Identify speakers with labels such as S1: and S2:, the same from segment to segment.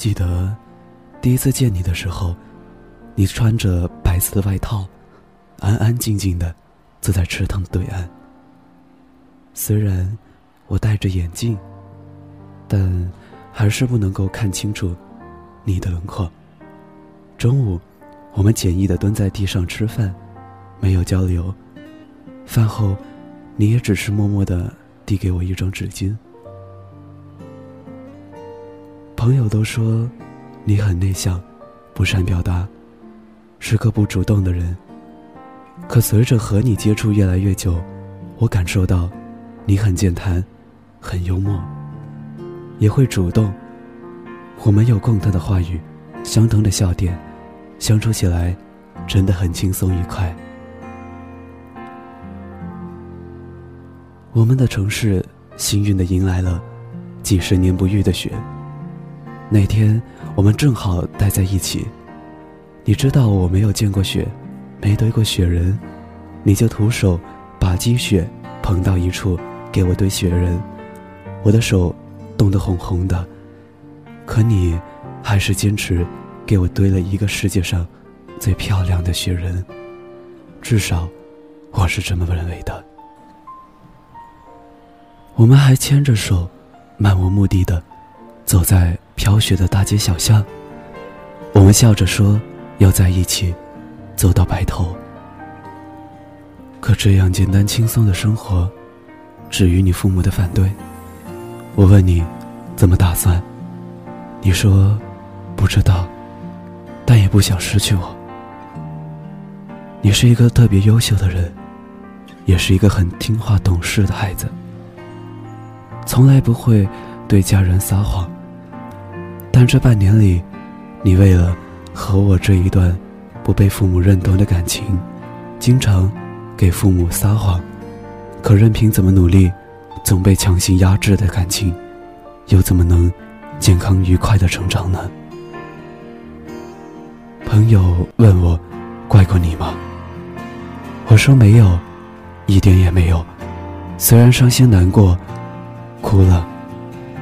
S1: 记得第一次见你的时候，你穿着白色的外套，安安静静的坐在池塘的对岸。虽然我戴着眼镜，但还是不能够看清楚你的轮廓。中午，我们简易的蹲在地上吃饭，没有交流。饭后，你也只是默默的递给我一张纸巾。朋友都说，你很内向，不善表达，是个不主动的人。可随着和你接触越来越久，我感受到，你很健谈，很幽默，也会主动。我们有共同的话语，相同的笑点，相处起来，真的很轻松愉快。我们的城市幸运的迎来了几十年不遇的雪。那天我们正好待在一起，你知道我没有见过雪，没堆过雪人，你就徒手把积雪捧到一处给我堆雪人，我的手冻得红红的，可你还是坚持给我堆了一个世界上最漂亮的雪人，至少我是这么认为的。我们还牵着手，漫无目的的走在。飘雪的大街小巷，我们笑着说要在一起，走到白头。可这样简单轻松的生活，至于你父母的反对。我问你，怎么打算？你说不知道，但也不想失去我。你是一个特别优秀的人，也是一个很听话懂事的孩子，从来不会对家人撒谎。但这半年里，你为了和我这一段不被父母认同的感情，经常给父母撒谎。可任凭怎么努力，总被强行压制的感情，又怎么能健康愉快的成长呢？朋友问我，怪过你吗？我说没有，一点也没有。虽然伤心难过，哭了，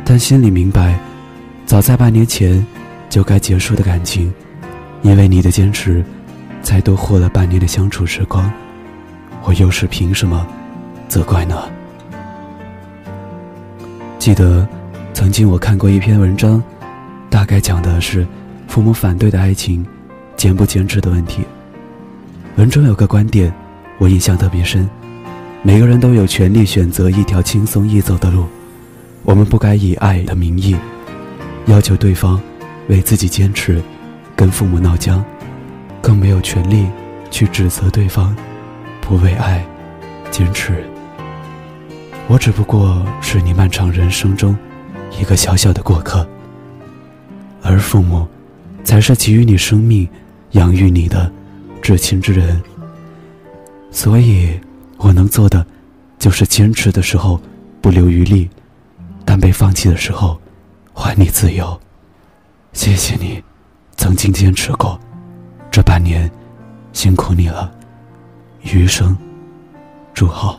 S1: 但心里明白。早在半年前，就该结束的感情，因为你的坚持，才多活了半年的相处时光。我又是凭什么责怪呢？记得曾经我看过一篇文章，大概讲的是父母反对的爱情，坚不坚持的问题。文中有个观点，我印象特别深：每个人都有权利选择一条轻松易走的路，我们不该以爱的名义。要求对方为自己坚持，跟父母闹僵，更没有权利去指责对方不为爱坚持。我只不过是你漫长人生中一个小小的过客，而父母才是给予你生命、养育你的至亲之人。所以，我能做的就是坚持的时候不留余力，但被放弃的时候。还你自由，谢谢你，曾经坚持过，这半年辛苦你了，余生祝好。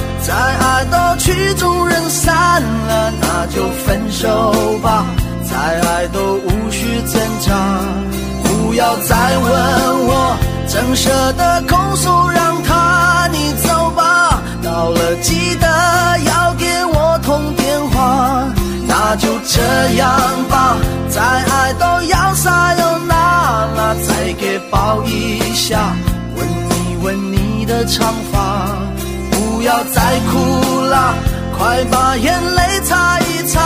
S2: 再爱都曲终人散了，那就分手吧。再爱都无需挣扎，不要再问我，怎舍得空手让他你走吧。到了记得要给我通电话，那就这样吧。再爱都要撒又那拉，再给抱一下，吻一吻你的长发。不要再哭了，快把眼泪擦一擦，